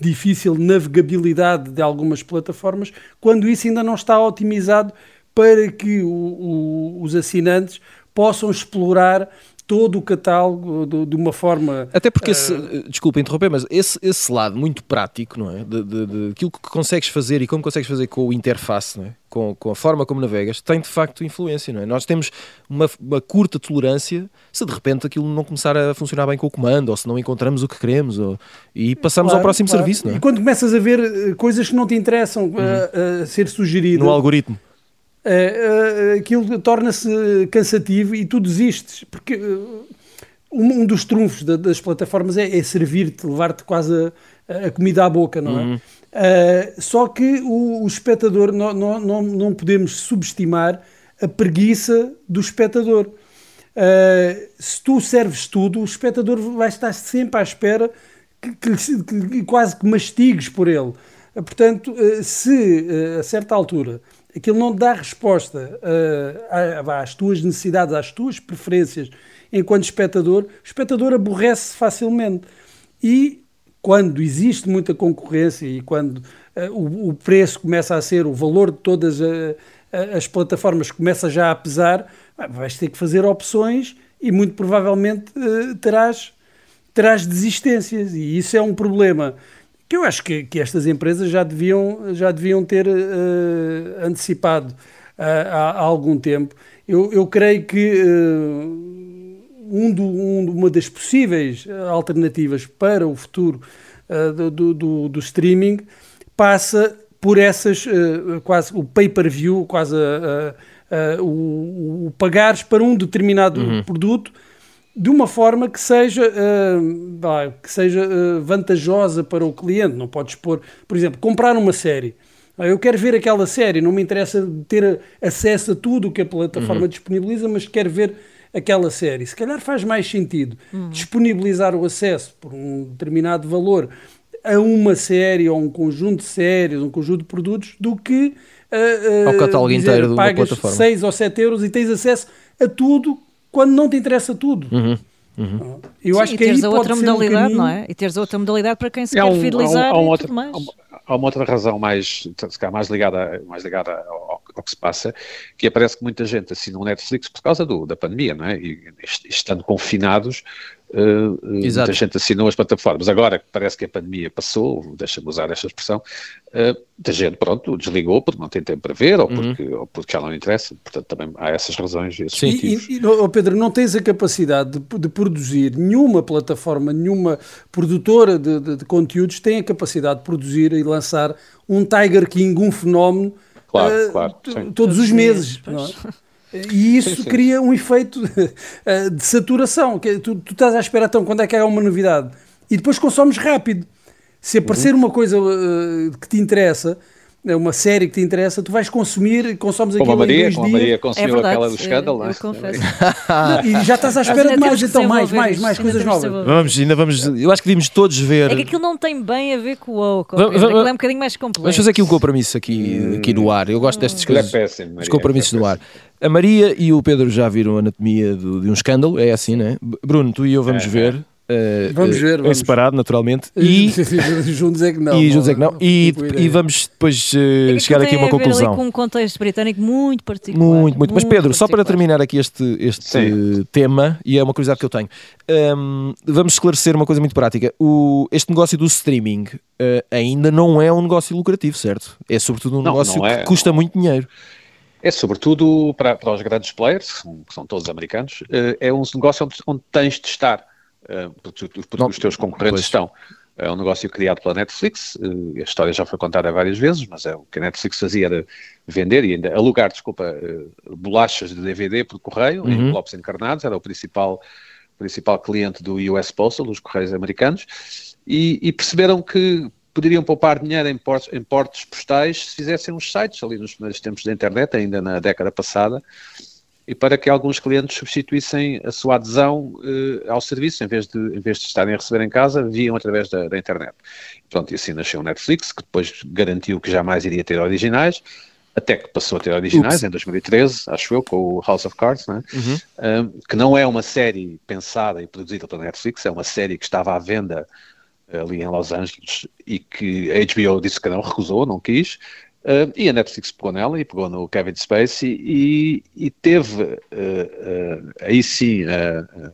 S2: difícil navegabilidade de algumas plataformas, quando isso ainda não está otimizado para que o, o, os assinantes possam explorar todo o catálogo de, de uma forma.
S1: Até porque, esse, uh... desculpa interromper, mas esse, esse lado muito prático, não é? De, de, de, aquilo que consegues fazer e como consegues fazer com o interface, não é? com, com a forma como navegas, tem de facto influência, não é? Nós temos uma, uma curta tolerância se de repente aquilo não começar a funcionar bem com o comando, ou se não encontramos o que queremos, ou, e passamos claro, ao próximo claro. serviço, não é?
S2: E quando começas a ver eh, coisas que não te interessam uhum. a, a ser sugeridas.
S1: No algoritmo
S2: uh, aquilo torna-se cansativo e tu desistes, porque uh, um, dos trunfos da, das plataformas é, é servir-te, levar-te quase a, a, comida à boca, não é? Uhum. Uh, só que o, o espectador, não, não, não podemos subestimar a preguiça do espectador. Se tu serves tudo, o espectador vai estar sempre à espera que, que, que quase que mastigues por ele. Portanto, se a certa altura aquilo não dá resposta uh, às tuas necessidades, às tuas preferências enquanto espectador, o espectador aborrece facilmente. E quando existe muita concorrência e quando uh, o, o, preço começa a ser, o valor de todas a, as plataformas começa já a pesar, vais ter que fazer opções e muito provavelmente terás, terás desistências. E isso é um problema que eu acho que, que estas empresas já deviam, já deviam ter uh, antecipado uh, há, há, algum tempo. Eu, eu creio que uh, um do, um, uma das possíveis alternativas para o futuro do, do, do, streaming passa por essas, quase o pay-per-view, quase o, o pagares para um determinado uhum. produto de uma forma que seja, uh, que seja uh, vantajosa para o cliente. Não podes pôr, por exemplo, comprar uma série. Eu quero ver aquela série, não me interessa ter acesso a tudo o que a plataforma uhum. disponibiliza, mas quero ver aquela série. Se calhar faz mais sentido uhum. disponibilizar o acesso por um determinado valor a uma série ou um conjunto de séries, um conjunto de produtos, do que a
S1: Ao catálogo
S2: dizer,
S1: inteiro de uma
S2: pagas
S1: plataforma.
S2: 6 ou 7 euros e tens acesso a tudo quando não te interessa tudo.
S1: Uhum.
S2: Eu
S3: Sim,
S2: acho
S3: e
S2: que aí
S3: teres a outra
S2: um
S3: modalidade,
S2: caminho-
S3: não é? E teres a outra modalidade para quem se quer
S4: um-
S3: fidelizar
S4: há um- há um
S3: e
S4: outro-
S3: tudo mais.
S4: há um- Há uma outra razão mais, se calhar mais ligada, mais ligada ao, ao que se passa, que aparece que muita gente assina o Netflix por causa do, da pandemia, não é? E est- estando confinados,
S1: Exato.
S4: muita gente assinou as plataformas. Agora que parece que a pandemia passou, deixa-me usar esta expressão, eh, muita gente, pronto, desligou porque não tem tempo para ver ou porque, ou porque já não interessa. Portanto, também há essas razões e esses
S1: Sim.
S4: motivos.
S2: E, e, oh, Pedro, não tens a capacidade de, de produzir, nenhuma plataforma, nenhuma produtora de, de- de conteúdos tem a capacidade de produzir e lançar um Tiger King, um fenómeno,
S4: Claro,
S2: eh,
S4: sim.
S2: todos os
S3: os
S2: meses.
S3: meses,
S2: não é? *laughs* E isso
S4: Sim, sim.
S2: cria um efeito *laughs* eh, de saturação. Que é, tu, tu estás à espera, então, quando é que há uma novidade? E depois consomes rápido. Se
S4: Uhum.
S2: aparecer uma coisa eh, que te interessa, uma série que te interessa, tu vais consumir, consomes
S4: Como a
S2: aquilo em
S4: Maria,
S2: dois
S4: como a
S2: dias.
S4: Maria
S3: É
S4: consumiu
S3: verdade,
S4: aquela do
S3: eu-
S4: escândalo, não
S3: eu
S4: é?
S3: confesso.
S2: Não, e já estás à espera de mais, então mais, mais, mais coisas novas.
S1: Vamos, ainda vamos. Eu acho que devíamos todos ver.
S3: É que aquilo não tem bem a ver com o Pedro. aquilo é um bocadinho mais complexo.
S1: Vamos fazer aqui um compromisso aqui, aqui no ar. Eu gosto destas
S4: Aquilo é
S1: coisas.
S4: péssimo,
S1: Os
S4: Maria,
S1: compromissos
S4: é
S1: no ar. A Maria e o Pedro já viram a anatomia do- de um escândalo, é assim, né? B- Bruno, tu e eu vamos
S4: É,
S1: ver. Eh,
S2: Vamos
S1: eh,
S2: ver,
S1: Em
S2: vamos.
S1: separado, naturalmente. *laughs* E,
S2: juntos é que não.
S1: e juntos é que não. E,
S2: a
S1: e
S2: ideia.
S1: vamos depois eh,
S3: É
S1: chegar aqui a uma
S3: ver ali
S1: conclusão.
S3: com um contexto britânico muito particular.
S1: Muito, muito. Mas Pedro, só para terminar aqui este, este
S4: Sim.
S1: tema, e é uma curiosidade que eu tenho, hum, vamos esclarecer uma coisa muito prática. O, este negócio do streaming eh, ainda não é um negócio lucrativo, certo? É sobretudo um
S4: Não,
S1: negócio
S4: não é.
S1: que custa muito dinheiro.
S4: É sobretudo para, para os grandes players, que são, todos americanos, é um negócio onde, onde tens de estar, porque, tu- porque os teus concorrentes
S1: pois.
S4: estão. É um negócio criado pela Netflix, eh, a história já foi contada várias vezes, mas é o que a Netflix fazia era vender e ainda alugar, desculpa, eh, bolachas de DVD por correio, em
S1: Uhum.
S4: envelopes encarnados, era o principal, principal cliente do US Postal, dos Correios Americanos, e, e perceberam que poderiam poupar dinheiro em portos, em portos postais se fizessem uns sites ali nos primeiros tempos da internet, ainda na década passada, e para que alguns clientes substituíssem a sua adesão eh, ao serviço, em vez, de, em vez de estarem a receber em casa, viam através da, da internet. Pronto, e assim nasceu o Netflix, que depois garantiu que jamais iria ter originais, até que passou a ter originais
S1: Ups.
S4: em 2013, acho eu, com o House of Cards, não é?
S1: Uhum.
S4: Um, que não é uma série pensada e produzida pela Netflix, é uma série que estava à venda ali em Los Angeles e que a HBO disse que não recusou, não quis. Uh, e a Netflix pegou nela e pegou no Kevin Spacey e, e teve uh, uh, aí sim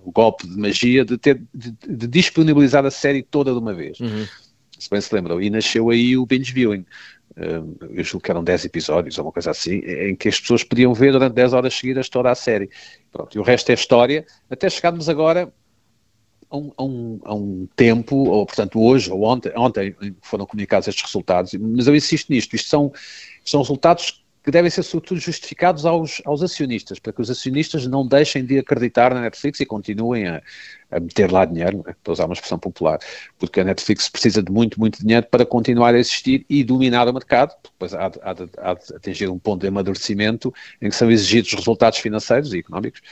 S4: o golpe de magia de, ter, de, de disponibilizar a série toda de uma vez.
S1: Uhum.
S4: Se bem se lembram. E nasceu aí o binge viewing. Eu julgo que eram 10 episódios ou uma coisa assim, em que as pessoas podiam ver durante 10 horas seguidas toda a série. Pronto, e o resto é história, até chegarmos agora a um, um, um, tempo, ou portanto hoje ou ontem, ontem foram comunicados estes resultados, mas eu insisto nisto, isto são, são resultados que devem ser sobretudo justificados aos, aos acionistas, para que os acionistas não deixem de acreditar na Netflix e continuem a, a meter lá dinheiro, né, para usar uma expressão popular, porque a Netflix precisa de muito, muito dinheiro para continuar a existir e dominar o mercado, depois há há, de, há de atingir um ponto de amadurecimento em que são exigidos resultados financeiros e económicos,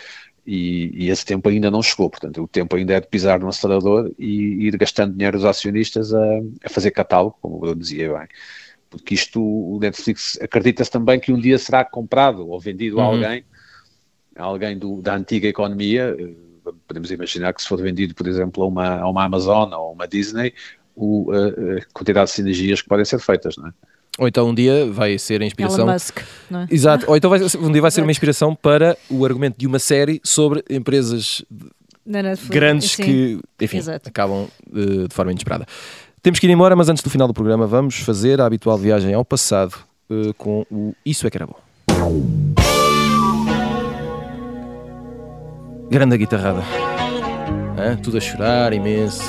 S4: e, e, esse tempo ainda não chegou, portanto o tempo ainda é de pisar no acelerador e ir gastando dinheiro dos acionistas a, a fazer catálogo, como o Bruno dizia bem, porque isto, o Netflix acredita-se também que um dia será comprado ou vendido
S1: Uhum.
S4: a alguém, a alguém do, da antiga economia, podemos imaginar que se for vendido, por exemplo, a uma, a uma Amazon ou uma Disney, o, a, a quantidade de sinergias que podem ser feitas, não é?
S1: Ou então um dia vai ser a inspiração.
S3: Elon Musk, não é?
S1: Exato. Ou então vai, um dia vai ser uma inspiração para o argumento de uma série sobre empresas grandes
S3: sim.
S1: que, enfim,
S3: Exato.
S1: acabam eh, de forma inesperada. Temos que ir embora, mas antes do final do programa vamos fazer a habitual viagem ao passado eh, com o Isso é que era bom. Grande guitarrada. Hã? Tudo a chorar imenso.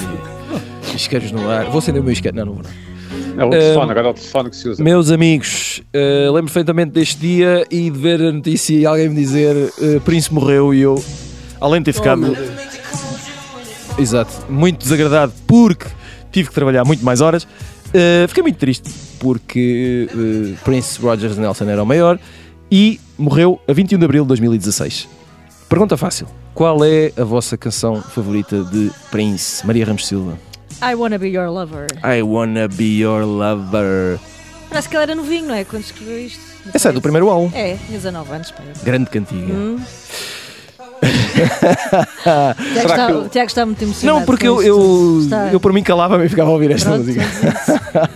S1: Isqueiros no ar. Vou acender o meu isqueiro. Não, não vou. Não.
S4: É o telefone, agora é o telefone que se usa.
S1: Meus amigos, eh, lembro perfeitamente deste dia e de ver a notícia e alguém me dizer eh, Príncipe morreu e eu, além de ter ficado.
S2: Deus.
S1: Exato, muito desagradado porque tive que trabalhar muito mais horas. eh, fiquei muito triste porque eh, Prince Rogers Nelson era o maior e morreu a 21 de abril de 2016. Pergunta fácil: qual é a vossa canção favorita de Prince? Maria Ramos Silva.
S3: I Wanna Be Your Lover.
S1: I wanna be your lover.
S3: Parece que ele era novinho, não é? Quando escreveu isto.
S1: Essa é do primeiro álbum.
S3: É, tinha 19 anos. Pá.
S1: Grande cantiga.
S3: Hum. *laughs* Tiago, está,
S4: eu-
S3: Tiago está muito emocionado.
S1: Não, porque eu, eu.
S3: Está-
S1: eu por mim calava-me e ficava a ouvir esta
S3: Pronto,
S1: música. *laughs*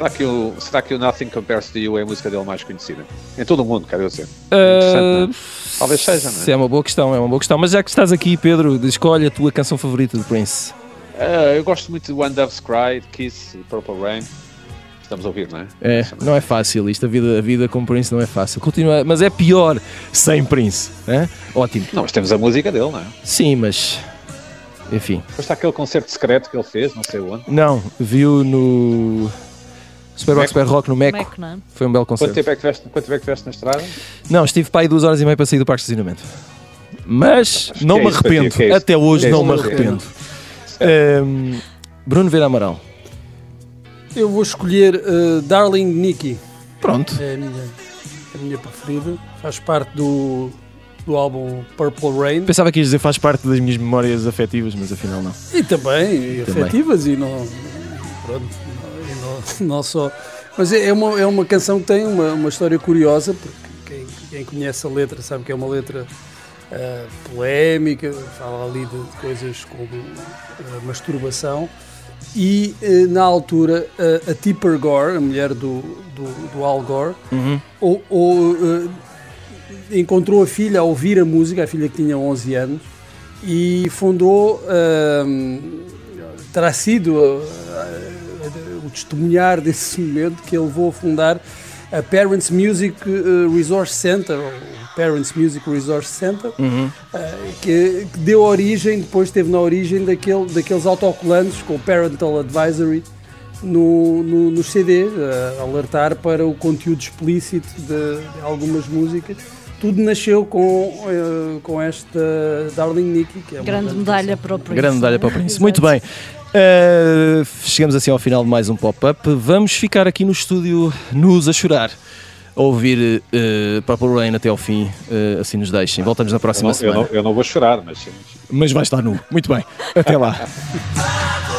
S4: Será que, o, será que o Nothing Compares to You é a música dele mais conhecida? Em todo o mundo, quero dizer. É? Talvez seja, não é?
S1: É uma boa questão, é uma boa questão. Mas já que estás aqui, Pedro, escolhe a tua canção favorita do Prince.
S4: Ah, eu gosto muito de One Dove's Cry, Kiss e Purple Rain. Estamos a ouvir, não é?
S1: É, não é fácil isto, a vida, a vida com Prince não é fácil. Continua, mas é pior sem Prince. é? Ótimo.
S4: Não, mas temos a música dele, não é?
S1: Sim, mas. Enfim.
S4: Depois está aquele concerto secreto que ele fez, não sei onde.
S1: Não, viu no. Super Rock. Super Rock no Meco.
S3: Meco, não é?
S1: Foi um belo
S4: Quanto
S1: concerto.
S4: tempo, é que tiveste, quanto tempo é que tiveste na estrada?
S1: Não, estive para aí duas horas e meia para sair do parque de estacionamento. Mas
S4: Acho
S1: não
S4: é
S1: me arrependo.
S4: é.
S1: Até hoje
S4: é
S1: não me arrependo. Ahm, Bruno Vera Amaral.
S2: Eu vou escolher uh, Darling Nikki.
S1: Pronto.
S2: É a minha, a minha preferida. Faz parte do, do álbum Purple Rain.
S1: Pensava que ias dizer faz parte das minhas memórias afetivas, mas afinal não.
S2: E também, e
S1: Também.
S2: afetivas e não, pronto, e não, não só. Mas é é uma, é uma canção que tem uma, uma história curiosa, porque quem, quem conhece a letra sabe que é uma letra ah, polémica, fala ali de, de coisas como ah, masturbação. E eh, na altura a- Tipper Gore, a mulher do, do, do Al Gore,
S1: Uhum.
S2: ou, ou, encontrou a filha a ouvir a música, a filha que tinha 11 anos, e fundou, terá sido o testemunhar desse momento que ele levou a fundar a Parents Music Resource Center, Parents Music Resource Center,
S1: Uhum.
S2: eh, que, que deu origem, depois esteve na origem daquele, daqueles autocolantes com o Parental Advisory no, no, nos CDs, a alertar para o conteúdo explícito de, de algumas músicas. Tudo nasceu com, eh, com esta Darling Nikki, que é uma
S3: Grande medalha para o Prince.
S1: Grande medalha para o Prince. Muito bem. Uh, chegamos assim ao final de mais um pop-up. Vamos ficar aqui no estúdio nus a chorar. Ouvir uh, Purple Rain até ao fim, uh, assim nos deixem. Voltamos na
S4: Eu
S1: próxima
S4: não, eu,
S1: semana.
S4: não, eu não vou chorar, mas
S1: Mas vai estar nu. Muito bem. Até lá. *laughs*